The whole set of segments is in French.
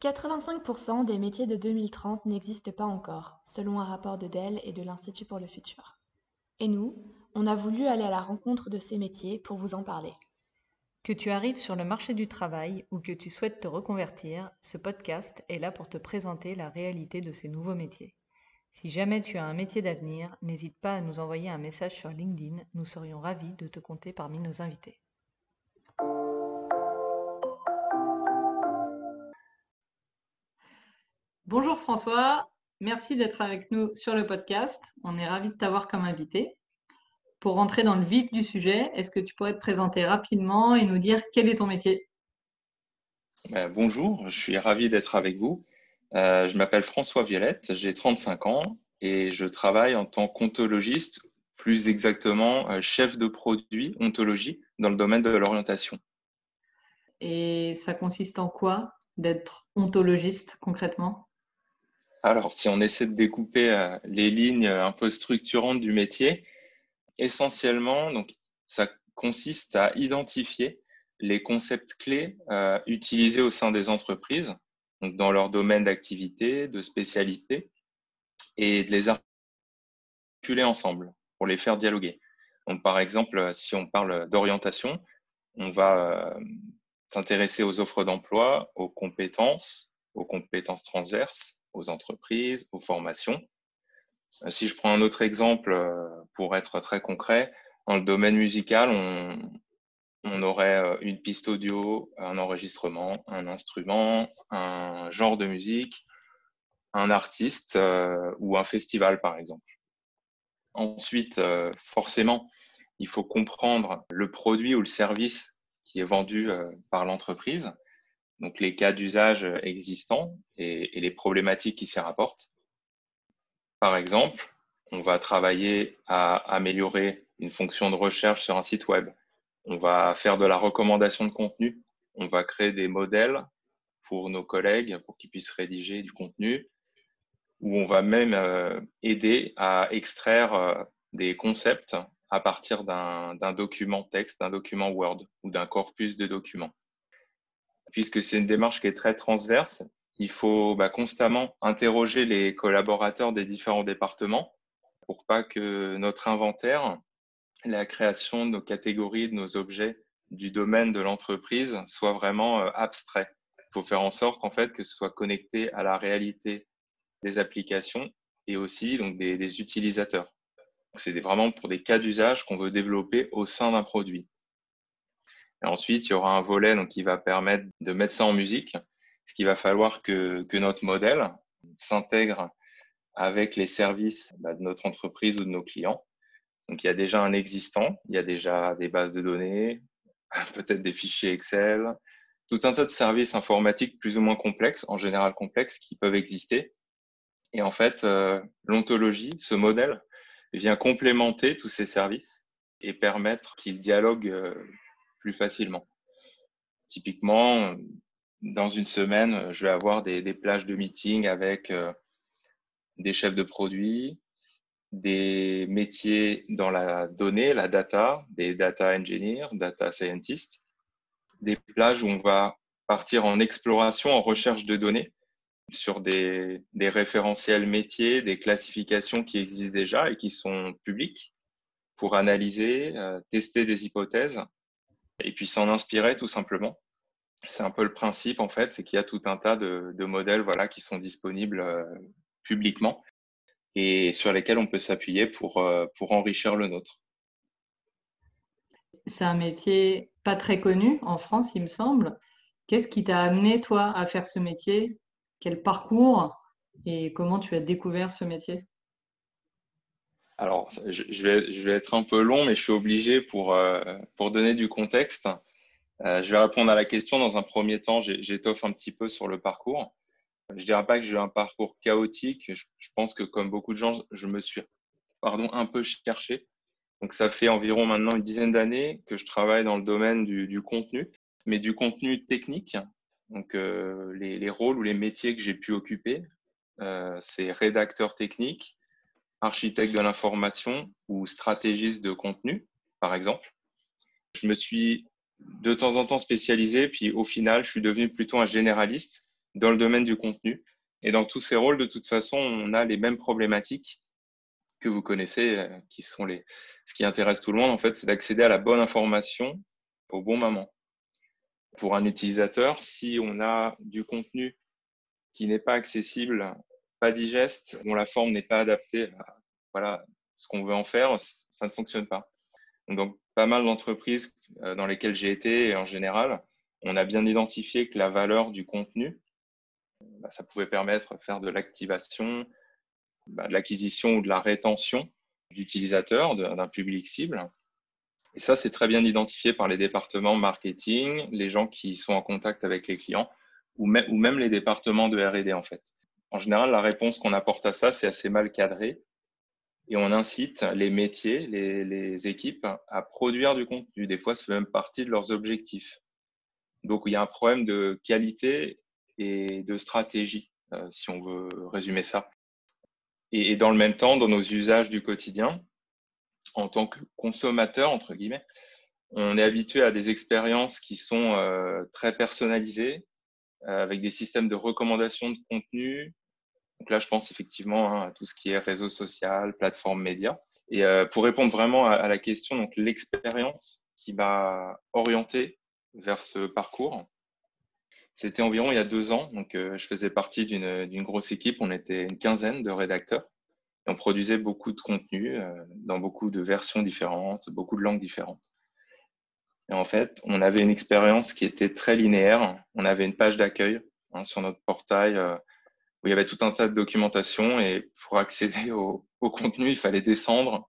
85% des métiers de 2030 n'existent pas encore, selon un rapport de Dell et de l'Institut pour le futur. Et nous, on a voulu aller à la rencontre de ces métiers pour vous en parler. Que tu arrives sur le marché du travail ou que tu souhaites te reconvertir, ce podcast est là pour te présenter la réalité de ces nouveaux métiers. Si jamais tu as un métier d'avenir, n'hésite pas à nous envoyer un message sur LinkedIn, nous serions ravis de te compter parmi nos invités. Bonjour François, merci d'être avec nous sur le podcast. On est ravis de t'avoir comme invité. Pour rentrer dans le vif du sujet, est-ce que tu pourrais te présenter rapidement et nous dire quel est ton métier? Ben, Bonjour, je suis ravi d'être avec vous. Euh, je m'appelle François Violette, j'ai 35 ans et je travaille en tant qu'ontologiste, plus exactement euh, chef de produit ontologie dans le domaine de l'orientation. Et ça consiste en quoi d'être ontologiste concrètement? Alors, si on essaie de découper euh, les lignes un peu structurantes du métier, essentiellement, donc, ça consiste à identifier les concepts clés euh, utilisés au sein des entreprises, donc dans leur domaine d'activité, de spécialité, et de les articuler ensemble pour les faire dialoguer. Donc, par exemple, si on parle d'orientation, on va euh, s'intéresser aux offres d'emploi, aux compétences, aux compétences transverses, aux entreprises, aux formations. Euh, si je prends un autre exemple euh, pour être très concret, dans le domaine musical, on, aurait euh, une piste audio, un enregistrement, un instrument, un genre de musique, un artiste ou un festival, par exemple. Ensuite, forcément, il faut comprendre le produit ou le service qui est vendu par l'entreprise donc les cas d'usage existants et, les problématiques qui s'y rapportent. Par exemple, on va travailler à améliorer une fonction de recherche sur un site web. On va faire de la recommandation de contenu. On va créer des modèles pour nos collègues pour qu'ils puissent rédiger du contenu. Ou on va même euh, aider à extraire euh, des concepts à partir d'un document texte, d'un document Word ou d'un corpus de documents puisque c'est une démarche qui est très transverse. Il faut bah, constamment interroger les collaborateurs des différents départements pour pas que notre inventaire, la création de nos catégories, de nos objets du domaine de l'entreprise soit vraiment euh, abstrait. Il faut faire en sorte en fait que ce soit connecté à la réalité des applications et aussi donc des, des utilisateurs. C'est vraiment pour des cas d'usage qu'on veut développer au sein d'un produit. Et ensuite, il y aura un volet donc, qui va permettre de mettre ça en musique, ce qu'il va falloir que, que notre modèle s'intègre avec les services bah, de notre entreprise ou de nos clients. Donc, il y a déjà un existant, il y a déjà des bases de données, peut-être des fichiers Excel, tout un tas de services informatiques plus ou moins complexes, en général complexes, qui peuvent exister. Et en fait, euh, l'ontologie, ce modèle, vient complémenter tous ces services et permettre qu'ils dialoguent euh, plus facilement. Typiquement, dans une semaine, je vais avoir des, plages de meeting avec euh, des chefs de produits, des métiers dans la donnée, la data, des data engineers, data scientists, des plages où on va partir en exploration, en recherche de données sur des, référentiels métiers, des classifications qui existent déjà et qui sont publiques pour analyser, euh, tester des hypothèses et puis s'en inspirer tout simplement. C'est un peu le principe en fait, c'est qu'il y a tout un tas de, modèles voilà, qui sont disponibles euh, publiquement et sur lesquels on peut s'appuyer euh, pour enrichir le nôtre. C'est un métier pas très connu en France, il me semble. Qu'est-ce qui t'a amené, toi, à faire ce métier? Quel parcours? Et comment tu as découvert ce métier? Alors, je vais, être un peu long, mais je suis obligé pour, euh, pour donner du contexte. Euh, je vais répondre à la question. Dans un premier temps, j'étoffe un petit peu sur le parcours. Je dirais pas que j'ai un parcours chaotique. Je, pense que comme beaucoup de gens, je me suis pardon, un peu cherché. Donc, ça fait environ maintenant une dizaine d'années que je travaille dans le domaine du, contenu, mais du contenu technique. Donc, euh, les, les, rôles ou les métiers que j'ai pu occuper, c'est rédacteur technique, architecte de l'information ou stratégiste de contenu, par exemple. Je me suis de temps en temps spécialisé, puis au final, je suis devenu plutôt un généraliste dans le domaine du contenu. Et dans tous ces rôles, de toute façon, on a les mêmes problématiques que vous connaissez, euh, qui sont les. Ce qui intéresse tout le monde, en fait, c'est d'accéder à la bonne information au bon moment. Pour un utilisateur, si on a du contenu qui n'est pas accessible, pas digeste, dont la forme n'est pas adaptée à voilà, ce qu'on veut en faire, ça ne fonctionne pas. Donc, pas mal d'entreprises euh, dans lesquelles j'ai été, et en général, on a bien identifié que la valeur du contenu, bah, ça pouvait permettre de faire de l'activation, bah, de l'acquisition ou de la rétention d'utilisateurs, d'un public cible. Et ça, c'est très bien identifié par les départements marketing, les gens qui sont en contact avec les clients, ou, même les départements de R&D en fait. En général, la réponse qu'on apporte à ça, c'est assez mal cadré. Et on incite les métiers, les, équipes à produire du contenu. Des fois, ça fait même partie de leurs objectifs. Donc, il y a un problème de qualité et de stratégie, euh, si on veut résumer ça. Et, dans le même temps, dans nos usages du quotidien, en tant que consommateur, entre guillemets, on est habitué à des expériences qui sont euh, très personnalisées, avec des systèmes de recommandation de contenu. Donc là, je pense effectivement hein, à tout ce qui est réseau social, plateforme média. Et euh, pour répondre vraiment à, la question, donc l'expérience qui m'a orienté vers ce parcours, c'était environ il y a deux ans. Donc, euh, je faisais partie d'une grosse équipe. On était une quinzaine de rédacteurs. Et on produisait beaucoup de contenu euh, dans beaucoup de versions différentes, beaucoup de langues différentes. Et en fait, on avait une expérience qui était très linéaire. On avait une page d'accueil hein, sur notre portail euh, où il y avait tout un tas de documentation. Et pour accéder au, contenu, il fallait descendre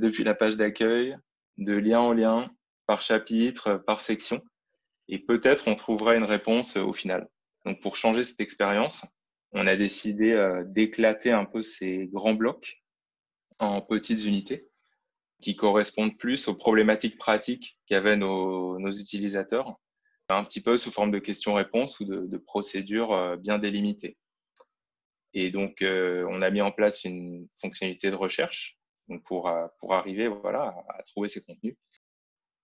depuis la page d'accueil, de lien en lien, par chapitre, par section et peut-être on trouvera une réponse euh, au final. Donc pour changer cette expérience, on a décidé euh, d'éclater un peu ces grands blocs en petites unités qui correspondent plus aux problématiques pratiques qu'avaient nos, nos, utilisateurs, un petit peu sous forme de questions-réponses ou de, de, procédures euh, bien délimitées. Et donc, on a mis en place une fonctionnalité de recherche donc pour, pour arriver voilà, à trouver ces contenus.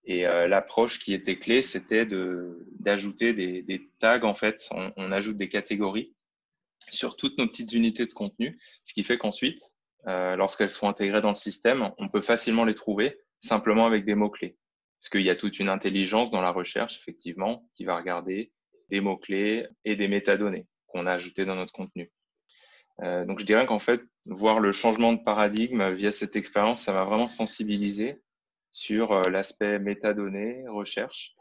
Et euh, l'approche qui était clé, c'était d'ajouter des, des, tags. En fait, on, on, ajoute des catégories sur toutes nos petites unités de contenu, ce qui fait qu'ensuite, euh, lorsqu'elles sont intégrées dans le système, on peut facilement les trouver simplement avec des mots-clés. Parce qu'il y a toute une intelligence dans la recherche, effectivement, qui va regarder des mots-clés et des métadonnées qu'on a ajoutées dans notre contenu. Euh, donc, je dirais qu'en fait, voir le changement de paradigme via cette expérience, ça m'a vraiment sensibilisé sur euh, l'aspect métadonnées, recherche.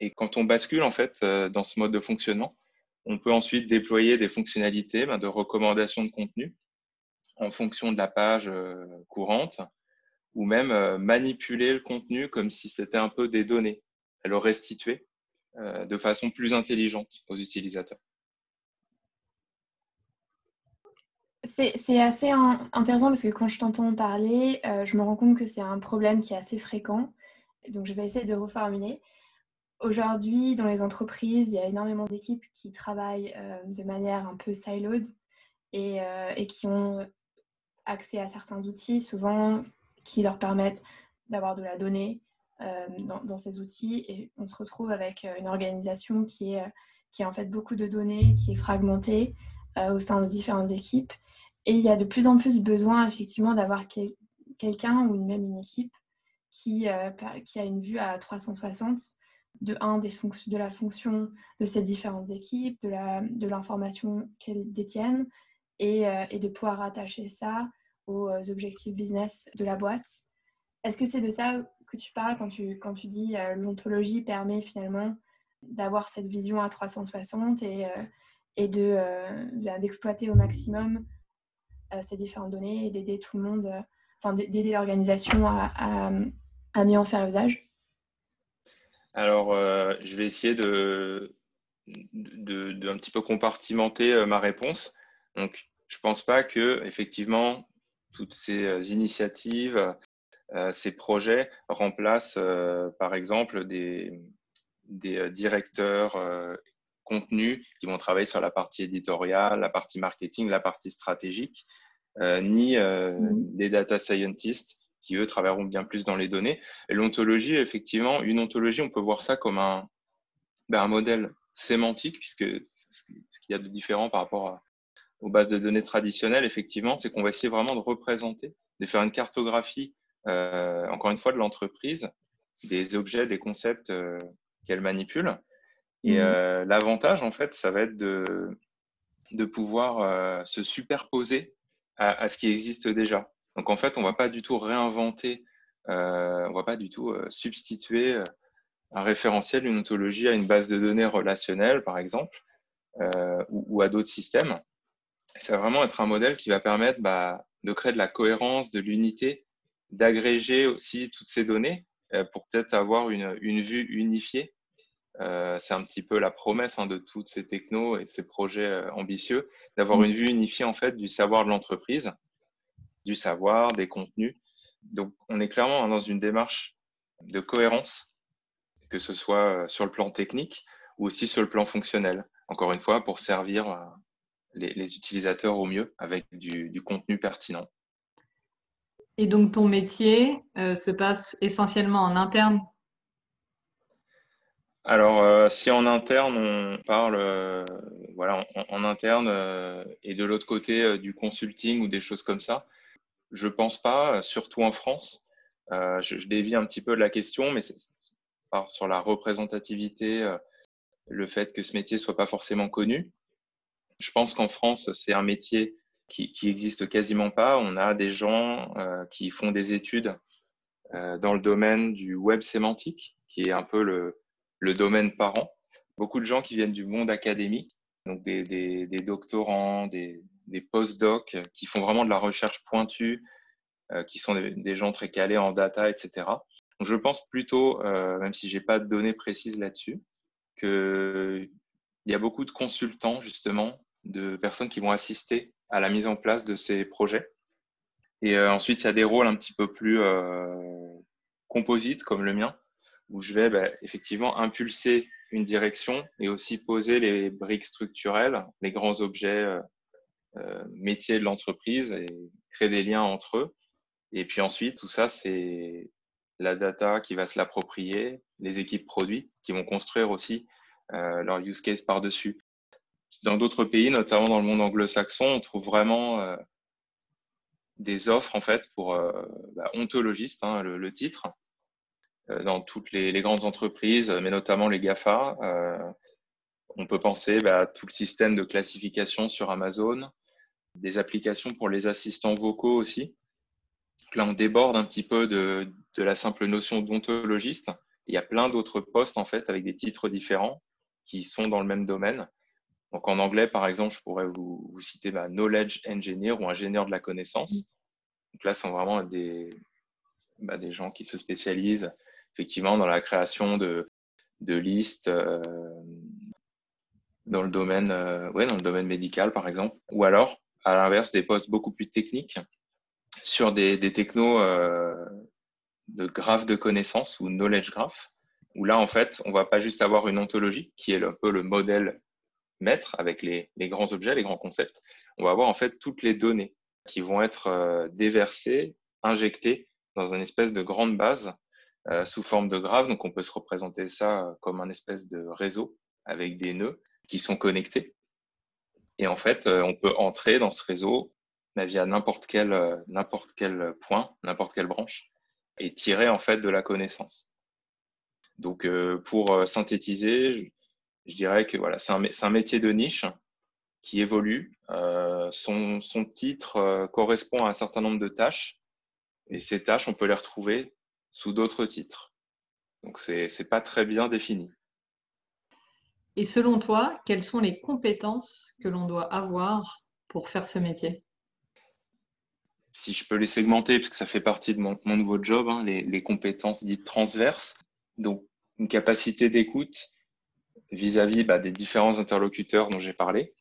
Et quand on bascule en fait euh, dans ce mode de fonctionnement, on peut ensuite déployer des fonctionnalités ben, de recommandation de contenu en fonction de la page euh, courante ou même manipuler le contenu comme si c'était un peu des données, et le restituer de façon plus intelligente aux utilisateurs. C'est assez intéressant parce que quand je t'entends parler, euh, je me rends compte que c'est un problème qui est assez fréquent. Donc, je vais essayer de reformuler. Aujourd'hui, dans les entreprises, il y a énormément d'équipes qui travaillent euh, de manière un peu siloed euh, et, qui ont accès à certains outils, souvent qui leur permettent d'avoir de la donnée dans, dans, ces outils. Et on se retrouve avec une organisation qui, est, qui a en fait beaucoup de données, qui est fragmentée au sein de différentes équipes et il y a de plus en plus besoin effectivement d'avoir quelqu'un ou même une équipe qui, euh, qui a une vue à 360 de un des de la fonction de ces différentes équipes, de l'information de qu'elles détiennent et, euh, et, de pouvoir rattacher ça aux euh, objectifs business de la boîte. Est-ce que c'est de ça que tu parles quand tu, quand tu dis l'ontologie permet finalement d'avoir cette vision à 360 et, et d'exploiter au maximum euh, ces différentes données et d'aider tout le monde, euh, enfin d'aider l'organisation à, à, mieux en faire usage? Alors, euh, je vais essayer de, de, un petit peu compartimenter ma réponse. Donc, je pense pas que effectivement toutes ces initiatives, ces projets remplacent, par exemple, des, des directeurs contenu qui vont travailler sur la partie éditoriale, la partie marketing, la partie stratégique, euh, ni euh, mm-hmm. des data scientists qui, eux, travailleront bien plus dans les données. Et l'ontologie, effectivement, une ontologie, on peut voir ça comme un, ben, un modèle sémantique, puisque ce qu'il y a de différent par rapport aux bases de données traditionnelles, effectivement, c'est qu'on va essayer vraiment de représenter, de faire une cartographie, euh, encore une fois, de l'entreprise, des objets, des concepts euh, qu'elle manipule. Et mmh. l'avantage, en fait, ça va être de, de pouvoir se superposer à, à, ce qui existe déjà. Donc, en fait, on ne va pas du tout réinventer, on ne va pas du tout substituer un référentiel, une ontologie à une base de données relationnelle, par exemple, euh, ou, à d'autres systèmes. Ça va vraiment être un modèle qui va permettre bah, de créer de la cohérence, de l'unité, d'agréger aussi toutes ces données euh, pour peut-être avoir une, une, vue unifiée. Euh, c'est un petit peu la promesse hein, de toutes ces technos et ces projets euh, ambitieux, d'avoir mmh. une vue unifiée en fait du savoir de l'entreprise, du savoir, des contenus. Donc, on est clairement dans une démarche de cohérence que ce soit euh, sur le plan technique ou aussi sur le plan fonctionnel. Encore une fois, pour servir euh, les, utilisateurs au mieux avec du, contenu pertinent. Et donc ton métier euh, se passe essentiellement en interne? Alors, si en interne, on parle voilà, en, interne et de l'autre côté du consulting ou des choses comme ça, je pense pas, surtout en France. je, je, dévie un petit peu de la question, mais sur la représentativité, euh, le fait que ce métier soit pas forcément connu. Je pense qu'en France, c'est un métier qui, qui existe quasiment pas. On a des gens euh, qui font des études euh, dans le domaine du web sémantique, qui est un peu le, domaine parent. Beaucoup de gens qui viennent du monde académique, donc des, doctorants, des, des post-docs, qui font vraiment de la recherche pointue, qui sont des, des, gens très calés en data, etc. Donc, je pense plutôt, euh, même si j'ai pas de données précises là-dessus, qu'il y a beaucoup de consultants, justement, de personnes qui vont assister à la mise en place de ces projets. Et euh, ensuite, il y a des rôles un petit peu plus euh, composites, comme le mien, où je vais bah, effectivement impulser une direction et aussi poser les briques structurelles, les grands objets métiers de l'entreprise et créer des liens entre eux. Et puis ensuite, tout ça, c'est la data qui va se l'approprier, les équipes produits qui vont construire aussi euh, leur use case par-dessus. Dans d'autres pays, notamment dans le monde anglo-saxon, on trouve vraiment euh, des offres en fait pour euh, bah, ontologistes, hein, le, titre, dans toutes les, grandes entreprises, mais notamment les GAFA. on peut penser bah, à tout le système de classification sur Amazon, des applications pour les assistants vocaux aussi, là, on déborde un petit peu de, la simple notion d'ontologiste. Il y a plein d'autres postes, en fait, avec des titres différents qui sont dans le même domaine. Donc, en anglais, par exemple, je pourrais vous, citer knowledge engineer ou ingénieur de la connaissance. Donc là, ce sont vraiment des, bah, gens qui se spécialisent effectivement dans la création de, listes euh, dans le domaine, euh, ouais, dans le domaine médical, par exemple. Ou alors, à l'inverse, des postes beaucoup plus techniques sur des, technos euh, de graphes de connaissances ou knowledge graph, où là, en fait, on va pas juste avoir une ontologie qui est un peu le modèle maître avec les, grands objets, les grands concepts. On va avoir en fait toutes les données qui vont être euh, déversées, injectées dans une espèce de grande base euh, sous forme de graphe. Donc, on peut se représenter ça comme un espèce de réseau avec des nœuds qui sont connectés. Et en fait, on peut entrer dans ce réseau via n'importe quel, euh, n'importe quel point, n'importe quelle branche, et tirer en fait de la connaissance. Donc, euh, pour euh, synthétiser, je, dirais que voilà, c'est un, un, métier de niche qui évolue. son, son, titre correspond à un certain nombre de tâches, et ces tâches, on peut les retrouver sous d'autres titres. Donc, c'est n'est pas très bien défini. Et selon toi, quelles sont les compétences que l'on doit avoir pour faire ce métier? Si je peux les segmenter, parce que ça fait partie de mon, nouveau job, hein, les, compétences dites transverses. Donc, une capacité d'écoute vis-à-vis bah, des différents interlocuteurs dont j'ai parlé.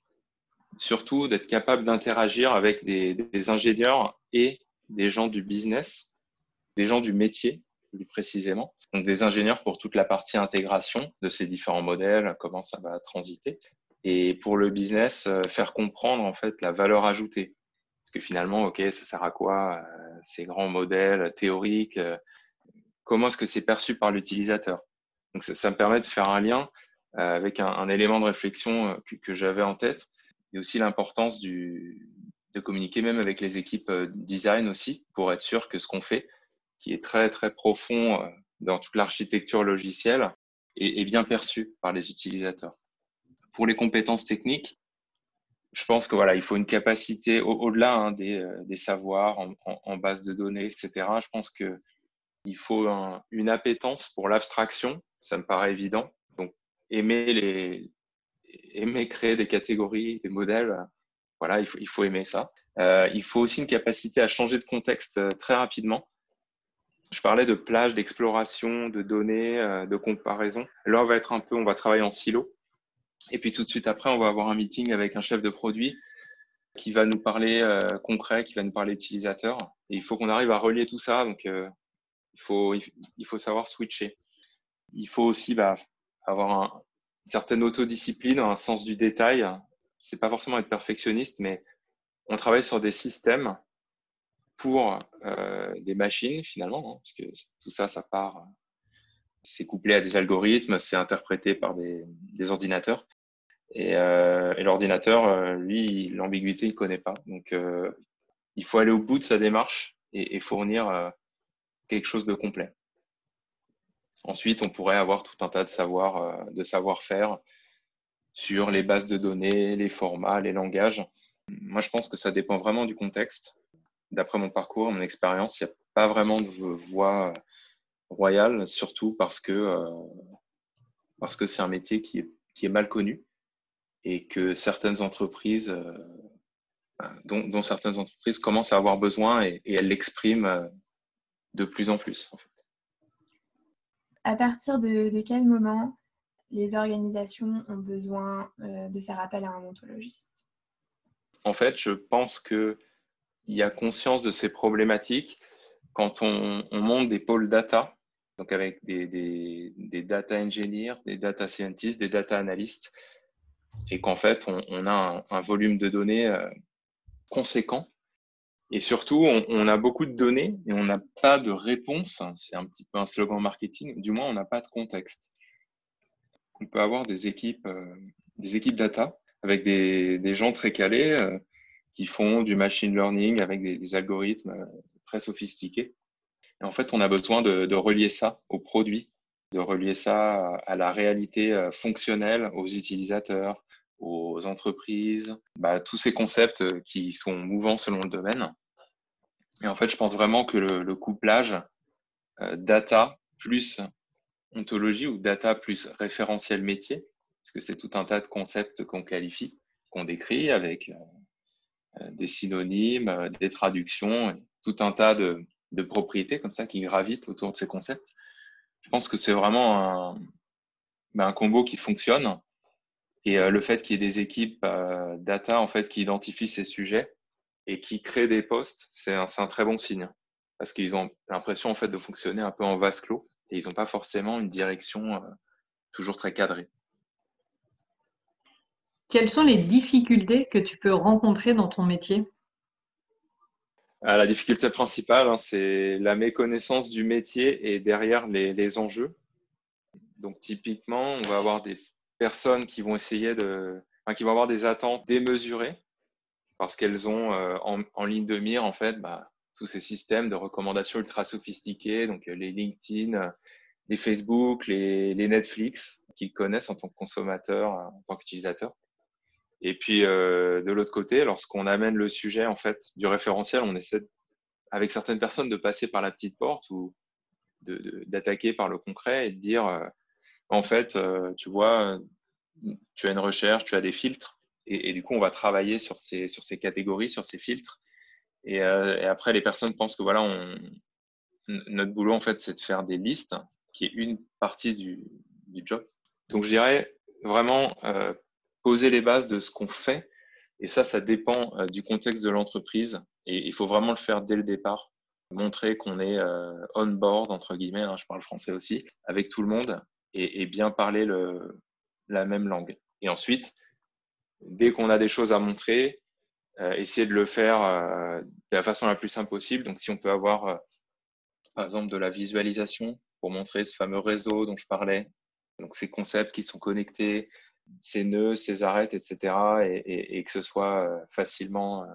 Surtout d'être capable d'interagir avec des, ingénieurs et des gens du business, des gens du métier plus précisément. Donc des ingénieurs pour toute la partie intégration de ces différents modèles, comment ça va transiter. Et pour le business, euh, faire comprendre en fait la valeur ajoutée que finalement, OK, ça sert à quoi euh, ces grands modèles théoriques euh, Comment est-ce que c'est perçu par l'utilisateur? Donc, ça, me permet de faire un lien avec un, élément de réflexion que, j'avais en tête, et aussi l'importance de communiquer même avec les équipes design aussi, pour être sûr que ce qu'on fait, qui est très très profond dans toute l'architecture logicielle, est, bien perçu par les utilisateurs. Pour les compétences techniques, je pense que voilà, il faut une capacité au-delà hein, des, des, savoirs en, en, base de données, etc. Je pense que il faut une appétence pour l'abstraction, ça me paraît évident. Aimer créer des catégories, des modèles, voilà, il faut, il faut aimer ça. Euh, il faut aussi une capacité à changer de contexte euh, très rapidement. Je parlais de plage, d'exploration, de données, euh, de comparaison. Là, on va être un peu, on va travailler en silo. Et puis tout de suite après, on va avoir un meeting avec un chef de produit qui va nous parler concret, qui va nous parler utilisateur. Et il faut qu'on arrive à relier tout ça. Donc, il, faut, il faut savoir switcher. Il faut aussi bah, avoir un, une certaine autodiscipline, un sens du détail. C'est pas forcément être perfectionniste, mais on travaille sur des systèmes pour euh, des machines finalement, hein, parce que tout ça, ça part, c'est couplé à des algorithmes, c'est interprété par des, des ordinateurs. Et, euh, et l'ordinateur, euh, lui, l'ambiguïté, il connaît pas. Donc, euh, il faut aller au bout de sa démarche et, et fournir euh, quelque chose de complet. Ensuite, on pourrait avoir tout un tas de savoir, de savoir-faire sur les bases de données, les formats, les langages. Moi, je pense que ça dépend vraiment du contexte. D'après mon parcours, mon expérience, il n'y a pas vraiment de voie royale, surtout parce que parce que c'est un métier qui est, mal connu et que certaines entreprises, euh, dont, dont, certaines entreprises commencent à avoir besoin et, elles l'expriment euh, de plus en plus. À partir de, quel moment les organisations ont besoin euh, de faire appel à un ontologiste? En fait, je pense qu'il y a conscience de ces problématiques quand on, on monte des pôles data, donc avec des, data engineers, des data scientists, des data analysts, et qu'en fait, on, a un, un, volume de données euh, conséquent. Et surtout, on, a beaucoup de données et on n'a pas de réponse. C'est un petit peu un slogan marketing. Du moins, on n'a pas de contexte. On peut avoir des équipes, euh, des équipes data avec des, gens très calés euh, qui font du machine learning avec des, algorithmes euh, très sophistiqués. Et en fait, on a besoin de, de relier ça au produit de relier ça à la réalité fonctionnelle, aux utilisateurs, aux entreprises, bah, tous ces concepts qui sont mouvants selon le domaine. Et en fait, je pense vraiment que le, couplage euh, data plus ontologie ou data plus référentiel métier, parce que c'est tout un tas de concepts qu'on qualifie, qu'on décrit avec euh, des synonymes, des traductions, tout un tas de, propriétés comme ça qui gravitent autour de ces concepts je pense que c'est vraiment un, un, combo qui fonctionne. Et euh, le fait qu'il y ait des équipes euh, data en fait qui identifient ces sujets et qui créent des postes, c'est un, un, très bon signe parce qu'ils ont l'impression en fait de fonctionner un peu en vase clos et ils n'ont pas forcément une direction euh, toujours très cadrée. Quelles sont les difficultés que tu peux rencontrer dans ton métier? Ah, la difficulté principale, hein, c'est la méconnaissance du métier et derrière les, les, enjeux. Donc typiquement, on va avoir des personnes qui vont essayer de, qui vont avoir des attentes démesurées parce qu'elles ont euh, en, ligne de mire en fait bah, tous ces systèmes de recommandations ultra sophistiqués, donc les LinkedIn, les Facebook, les, Netflix qu'ils connaissent en tant que consommateurs, en tant qu'utilisateurs. Et puis euh, de l'autre côté, lorsqu'on amène le sujet en fait du référentiel, on essaie avec certaines personnes de passer par la petite porte ou d'attaquer par le concret et de dire euh, en fait, euh, tu vois, tu as une recherche, tu as des filtres, et, du coup on va travailler sur ces sur ces catégories, sur ces filtres. Et, euh, après les personnes pensent que voilà, notre boulot en fait c'est de faire des listes, qui est une partie du, job. Donc je dirais vraiment euh, poser les bases de ce qu'on fait. Et ça, ça dépend euh, du contexte de l'entreprise. Et il faut vraiment le faire dès le départ. Montrer qu'on est on board, entre guillemets, hein, je parle français aussi, avec tout le monde et bien parler le, la même langue. Et ensuite, dès qu'on a des choses à montrer, euh, essayer de le faire euh, de la façon la plus simple possible. Donc, si on peut avoir, euh, par exemple, de la visualisation pour montrer ce fameux réseau dont je parlais, Donc ces concepts qui sont connectés, ces nœuds, ces arêtes, etc. Et, que ce soit facilement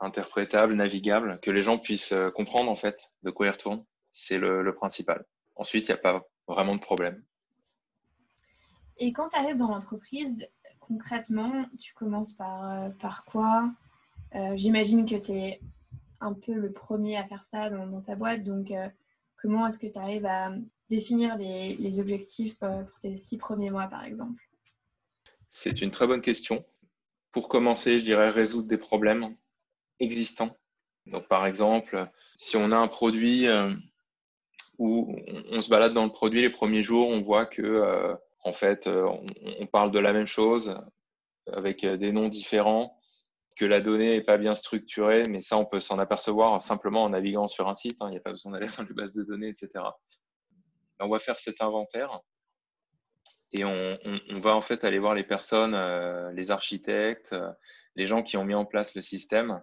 interprétable, navigable, que les gens puissent comprendre en fait de quoi ils retournent. C'est le, principal. Ensuite, il n'y a pas vraiment de problème. Et quand tu arrives dans l'entreprise, concrètement, tu commences par, par quoi? J'imagine que tu es un peu le premier à faire ça dans, ta boîte. Donc, comment est-ce que tu arrives à définir les, objectifs pour tes six premiers mois, par exemple? C'est une très bonne question. Pour commencer, je dirais résoudre des problèmes existants. Donc, par exemple, si on a un produit euh, où on, se balade dans le produit les premiers jours, on voit que, euh, en fait, euh, on, parle de la même chose avec des noms différents, que la donnée n'est pas bien structurée, mais ça, on peut s'en apercevoir simplement en naviguant sur un site. Hein. il n'y a pas besoin d'aller dans les bases de données, etc. On va faire cet inventaire et on, va en fait aller voir les personnes, les architectes, les gens qui ont mis en place le système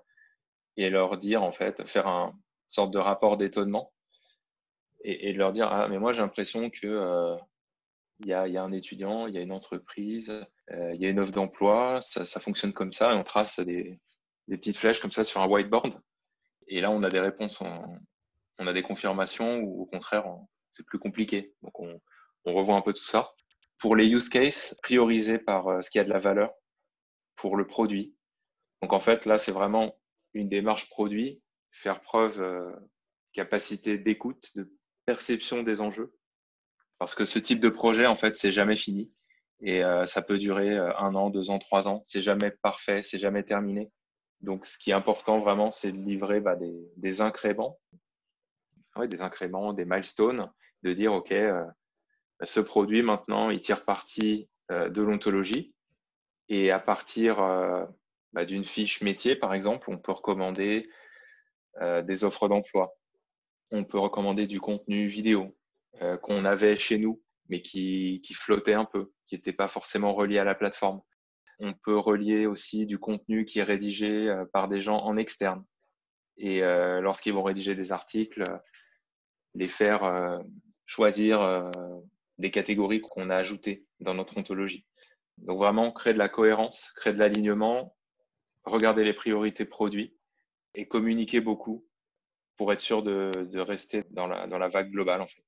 et leur dire, en fait, faire un sorte de rapport d'étonnement et, leur dire Ah, mais moi j'ai l'impression que euh, il y, a, un étudiant, il y a une entreprise, euh, il y a une offre d'emploi, ça, fonctionne comme ça, et on trace des, petites flèches comme ça sur un whiteboard. Et là, on a des réponses, on a des confirmations, ou au contraire, c'est plus compliqué. Donc, on, revoit un peu tout ça. Pour les use cases, prioriser par euh, ce qui a de la valeur pour le produit. Donc, en fait, là, c'est vraiment une démarche produit, faire preuve euh, capacité d'écoute, de perception des enjeux. Parce que ce type de projet, en fait, c'est jamais fini. Et euh, ça peut durer euh, un an, deux ans, trois ans. C'est jamais parfait, c'est jamais terminé. Donc, ce qui est important vraiment, c'est de livrer bah, des, incréments, des incréments, des milestones, de dire, OK, ce produit, maintenant, il tire parti de l'ontologie. Et à partir bah, d'une fiche métier, par exemple, on peut recommander euh, des offres d'emploi. On peut recommander du contenu vidéo euh, qu'on avait chez nous, mais qui, qui flottait un peu, qui n'était pas forcément relié à la plateforme. On peut relier aussi du contenu qui est rédigé euh, par des gens en externe. Et lorsqu'ils vont rédiger des articles, les faire choisir des catégories qu'on a ajoutées dans notre ontologie. Donc vraiment créer de la cohérence, créer de l'alignement regarder les priorités produits et communiquer beaucoup pour être sûr de, rester dans la, dans la vague globale en fait.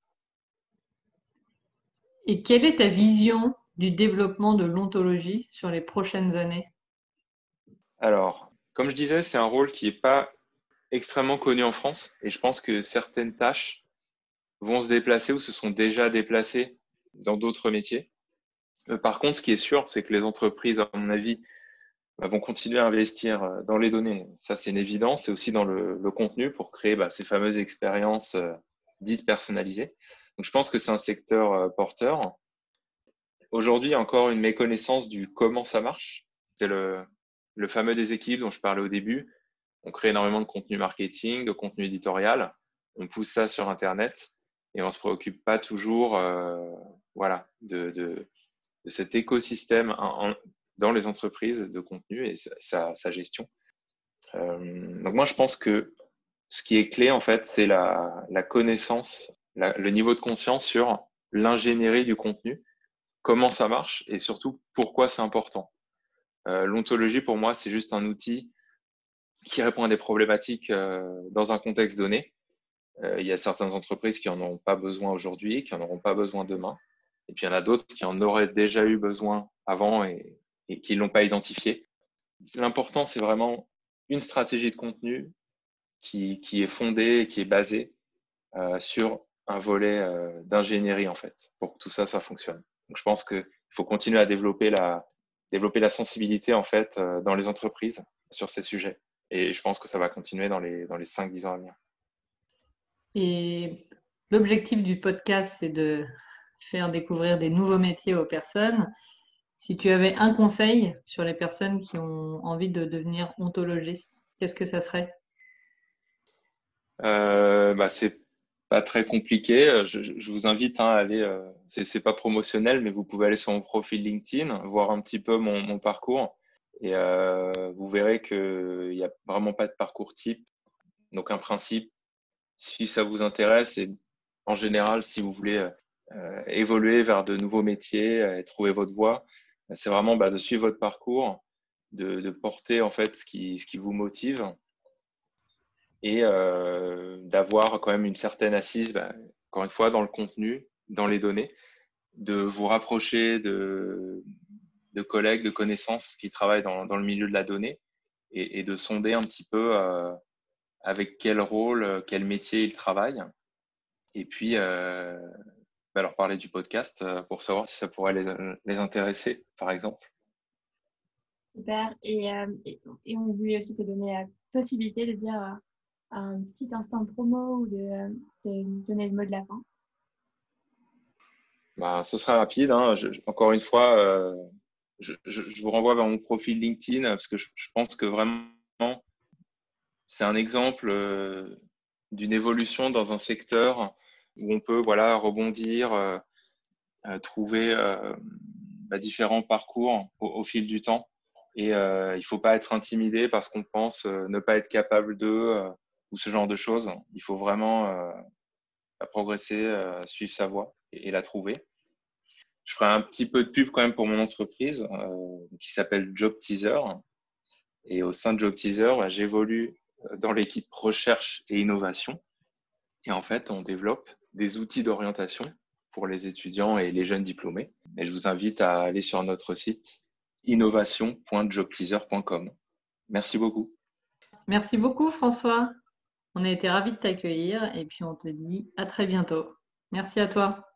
Et quelle est ta vision du développement de l'ontologie sur les prochaines années? Alors, comme je disais, c'est un rôle qui n'est pas extrêmement connu en France et je pense que certaines tâches vont se déplacer ou se sont déjà déplacées dans d'autres métiers. Euh, par contre, ce qui est sûr, c'est que les entreprises, à mon avis, bah, vont continuer à investir euh, dans les données. Ça, c'est une évidence. C'est aussi dans le, contenu pour créer bah, ces fameuses expériences euh, dites personnalisées. Donc, je pense que c'est un secteur euh, porteur. Aujourd'hui, encore une méconnaissance du comment ça marche. C'est le, le fameux déséquilibre dont je parlais au début. On crée énormément de contenu marketing, de contenu éditorial. On pousse ça sur Internet et on ne se préoccupe pas toujours voilà, de, cet écosystème dans les entreprises de contenu et sa, gestion. Euh, donc moi, je pense que ce qui est clé, en fait, c'est la, connaissance, le niveau de conscience sur l'ingénierie du contenu, comment ça marche et surtout pourquoi c'est important. Euh, l'ontologie, pour moi, c'est juste un outil qui répond à des problématiques euh, dans un contexte donné. il y a certaines entreprises qui n'en ont pas besoin aujourd'hui, qui n'en auront pas besoin demain. Et puis il y en a d'autres qui en auraient déjà eu besoin avant et, qui ne l'ont pas identifié. L'important, c'est vraiment une stratégie de contenu qui, qui est fondée qui est basée euh, sur un volet euh, d'ingénierie, en fait, pour que tout ça, ça fonctionne. Donc, je pense qu'il faut continuer à développer la, développer la sensibilité, en fait, euh, dans les entreprises sur ces sujets. Et je pense que ça va continuer dans les, dans les 5-10 ans à venir. Et l'objectif du podcast, c'est de faire découvrir des nouveaux métiers aux personnes. Si tu avais un conseil sur les personnes qui ont envie de devenir ontologistes, qu'est-ce que ça serait? Euh, bah, C'est pas très compliqué. Je, vous invite hein, à aller, euh, c'est pas promotionnel, mais vous pouvez aller sur mon profil LinkedIn, voir un petit peu mon, parcours. Et euh, vous verrez qu'il n'y a vraiment pas de parcours type. Donc un principe, si ça vous intéresse, et en général, si vous voulez évoluer vers de nouveaux métiers et trouver votre voie. C'est vraiment bah, de suivre votre parcours, de, porter en fait ce qui vous motive et d'avoir quand même une certaine assise, bah, encore une fois, dans le contenu, dans les données, de vous rapprocher de, de collègues, de connaissances qui travaillent dans, dans le milieu de la donnée et, de sonder un petit peu euh, avec quel rôle, euh, quel métier ils travaillent. Et puis, euh, bah, leur parler du podcast euh, pour savoir si ça pourrait les, les intéresser, par exemple. Super. Et, et, on voulait aussi te donner la possibilité de dire un petit instant promo ou de, de donner le mot de la fin. Bah, ce sera rapide. Hein. Encore une fois, euh, je, vous renvoie vers mon profil LinkedIn parce que je, pense que vraiment, c'est un exemple euh, d'une évolution dans un secteur où on peut voilà, rebondir, euh, trouver bah, différents parcours au, fil du temps. Et il ne faut pas être intimidé parce qu'on pense ne pas être capable de ou ce genre de choses. Il faut vraiment progresser, suivre sa voie et, la trouver. Je ferai un petit peu de pub quand même pour mon entreprise euh, qui s'appelle Job Teaser. Et au sein de Job Teaser, bah, j'évolue euh, dans l'équipe recherche et innovation. Et en fait, on développe des outils d'orientation pour les étudiants et les jeunes diplômés. Et je vous invite à aller sur notre site innovation.jobteaser.com. Merci beaucoup. Merci beaucoup, François. On a été ravis de t'accueillir et puis on te dit à très bientôt. Merci à toi.